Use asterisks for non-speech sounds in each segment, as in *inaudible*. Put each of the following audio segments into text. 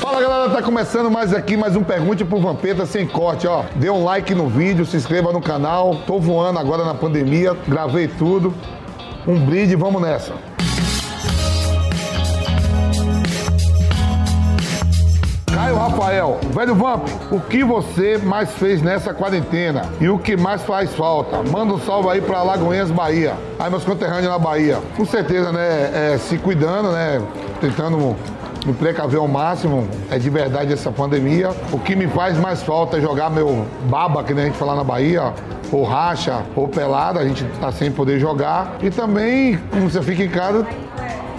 Fala galera, tá começando mais aqui, mais um Pergunte pro Vampeta sem corte, ó. Dê um like no vídeo, se inscreva no canal. Tô voando agora na pandemia, gravei tudo. Um brinde, vamos nessa. Caio Rafael, velho Vamp, o que você mais fez nessa quarentena? E o que mais faz falta? Manda um salve aí pra Lagoinhas, Bahia. Aí meus conterrâneos na Bahia. Com certeza, né? é, se cuidando, né? Tentando me precaver ao máximo. É de verdade essa pandemia. O que me faz mais falta é jogar meu baba, que nem a gente fala na Bahia, ou racha, ou pelada, a gente tá sem poder jogar. E também, como você fica em casa,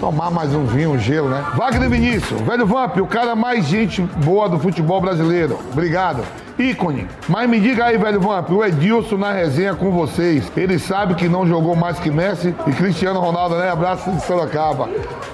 tomar mais um vinho, um gelo, né? Wagner Vinícius, velho Vamp, o cara mais gente boa do futebol brasileiro. Obrigado. Ícone. Mas me diga aí, velho Vamp, o Edilson na resenha com vocês. Ele sabe que não jogou mais que Messi e Cristiano Ronaldo, né? Abraço de Sorocaba.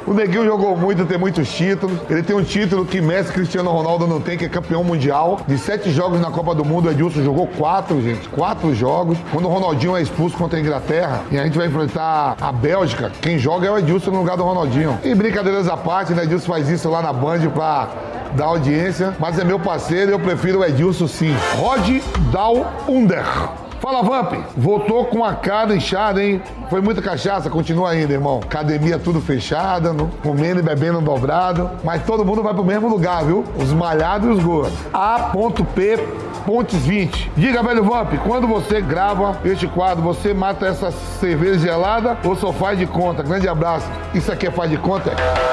O Neguinho jogou muito, tem muitos títulos. Ele tem um título que Messi Cristiano Ronaldo não tem, que é campeão mundial. De sete jogos na Copa do Mundo, o Edilson jogou quatro, gente. Quatro jogos. Quando o Ronaldinho é expulso contra a Inglaterra e a gente vai enfrentar a Bélgica, quem joga é o Edilson no lugar do Ronaldinho. E brincadeiras à parte, né? Edilson faz isso lá na Band pra dar audiência. Mas é meu parceiro, eu prefiro o Edilson sim. Rod Dal Under. Fala, Vamp. Voltou com a cara inchada, hein? Foi muita cachaça, continua ainda, irmão. Academia tudo fechada, comendo e bebendo dobrado. Mas todo mundo vai pro mesmo lugar, viu? Os malhados e os gordos. A.P. Pontes 20. Diga, velho Vamp, quando você grava este quadro, você mata essa cerveja gelada ou só faz de conta? Grande abraço. Isso aqui é faz de conta? é?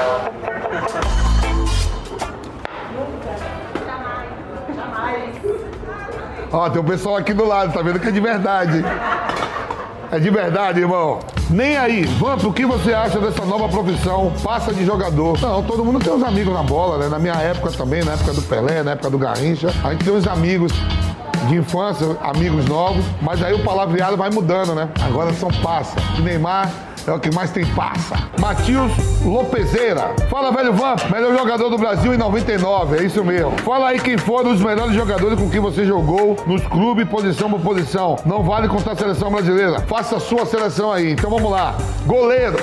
Ó, tem um pessoal aqui do lado, tá vendo que é de verdade. É de verdade, irmão. Nem aí. Vamp, o que você acha dessa nova profissão? Passa de jogador. Não, todo mundo tem uns amigos na bola, né? Na minha época também, na época do Pelé, na época do Garrincha. A gente tem uns amigos de infância, amigos novos, mas aí o palavreado vai mudando, né? Agora são passa. O Neymar é o que mais tem passa. Matius Lopezeira. Fala, velho Vamp, melhor jogador do Brasil em 99, é isso mesmo. Fala aí quem foram os melhores jogadores com quem você jogou nos clubes, posição por posição. Não vale contar a seleção brasileira. Faça a sua seleção aí. Então vamos lá. Goleiro,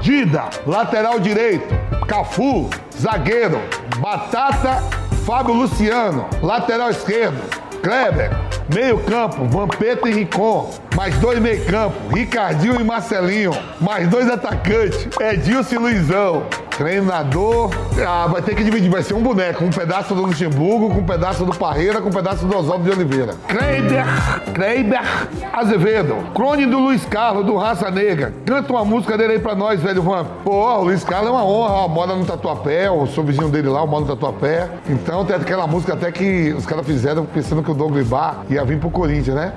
Dida. Lateral direito, Cafu. Zagueiro, Batata, Fábio Luciano. Lateral esquerdo, Kleber. Meio campo, Vampeta e Ricon. Mais dois meio campo, Ricardinho e Marcelinho. Mais dois atacantes, Edilson e Luizão. Treinador, ah, vai ter que dividir, vai ser um boneco. Um pedaço do Luxemburgo, com um pedaço do Parreira, com um pedaço do Oswaldo de Oliveira. Kreiber, Kreiber Azevedo. Crone do Luiz Carlos, do Raça Negra. Canta uma música dele aí pra nós, velho Vamp. Pô, o Luiz Carlos é uma honra, ó, mora no Tatuapé, o seu vizinho dele lá, mora no Tatuapé. Então tem aquela música até que os caras fizeram pensando que o Douglas Bar ia vir pro Corinthians, né?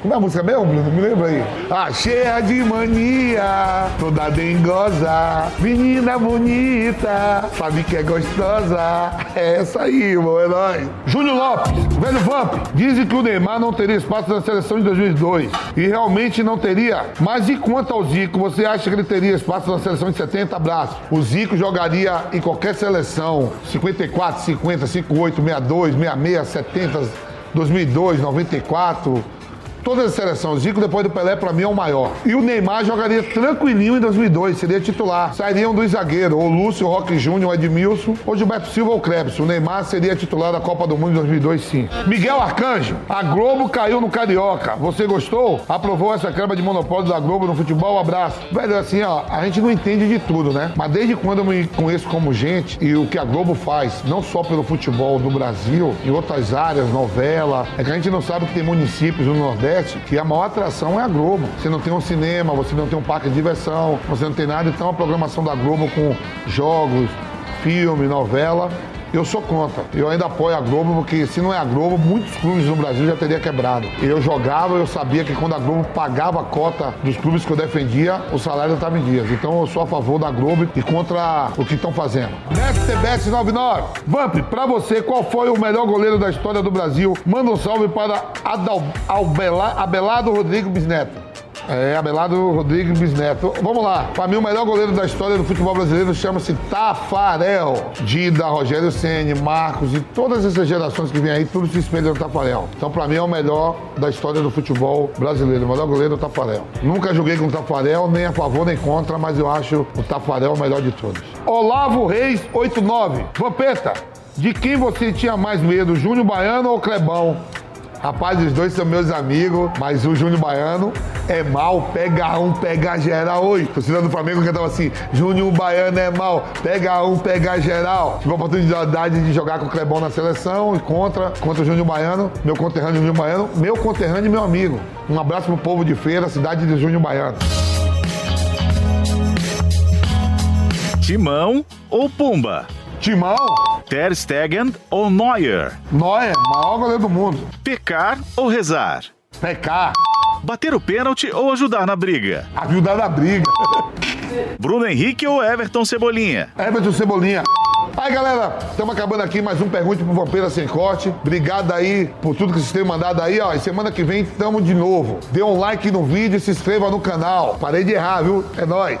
Como é a música mesmo, Bruno? Me lembra aí. Ah, cheia de mania, toda dengosa, menina bonita, sabe que é gostosa. *laughs* É essa aí, é nóis. Júnior Lopes, velho Vamp, dizem que o Neymar não teria espaço na seleção de 2002. E realmente não teria. Mas e quanto ao Zico, você acha que ele teria espaço na seleção de 70? Abraço. O Zico jogaria em qualquer seleção. 54, 50, 58, 62, 66, 70, 2002, 94. Todas as seleções. Zico, depois do Pelé, pra mim é o maior. E o Neymar jogaria tranquilinho em 2002, seria titular. Sairiam dos zagueiros, ou Lúcio, Roque Júnior, ou Edmilson, ou Gilberto Silva ou Krebs. O Neymar seria titular da Copa do Mundo em 2002, sim. Miguel Arcanjo, a Globo caiu no Carioca. Você gostou? Aprovou essa câmara de monopólio da Globo no futebol? Um abraço. Velho, assim, ó, a gente não entende de tudo, né? Mas desde quando eu me conheço como gente e o que a Globo faz, não só pelo futebol do Brasil, em outras áreas, novela, é que a gente não sabe que tem municípios no Nordeste que a maior atração é a Globo. Você não tem um cinema, você não tem um parque de diversão, você não tem nada, então a programação da Globo com jogos, filme, novela, eu sou contra. Eu ainda apoio a Globo, porque se não é a Globo, muitos clubes no Brasil já teria quebrado. Eu jogava, eu sabia que quando a Globo pagava a cota dos clubes que eu defendia, o salário estava em dias. Então eu sou a favor da Globo e contra o que estão fazendo. NetCBet 99. Vamp, pra você, qual foi o melhor goleiro da história do Brasil? Manda um salve para Adal, Abelardo Rodrigo Bisneto. É, Abelardo Rodrigues Bisneto. Vamos lá. Para mim, o melhor goleiro da história do futebol brasileiro chama-se Tafarel. Dida, Rogério Ceni, Marcos e todas essas gerações que vêm aí, tudo se espelha no Tafarel. Então, para mim, é o melhor da história do futebol brasileiro. O melhor goleiro é o Tafarel. Nunca joguei com o Tafarel, nem a favor nem contra, mas eu acho o Tafarel o melhor de todos. Olavo Reis, 89. Vampeta, de quem você tinha mais medo, Júnior Baiano ou Clebão? Rapaz, os dois são meus amigos, mas o Júnior Baiano é mal, pega um, pega geral. Oi, torcida do Flamengo cantava assim: Júnior Baiano é mal, pega um, pega geral. Tive a oportunidade de jogar com o Clebão na seleção e contra, contra o Júnior Baiano, meu conterrâneo Júnior Baiano, meu conterrâneo e meu amigo. Um abraço pro povo de feira, cidade de Júnior Baiano. Timão ou Pumba? Timão, Ter Stegen ou Neuer? Noé, maior goleiro do mundo. Pecar ou rezar? PK, Bater o pênalti ou ajudar na briga? ajudar na briga. Bruno Henrique ou Everton Cebolinha? Everton Cebolinha. Aí, galera, estamos acabando aqui mais um Pergunte pro Vampira Sem Corte. Obrigado aí por tudo que vocês têm mandado aí, ó. E semana que vem estamos de novo. Dê um like no vídeo e se inscreva no canal. Parei de errar, viu? É nóis.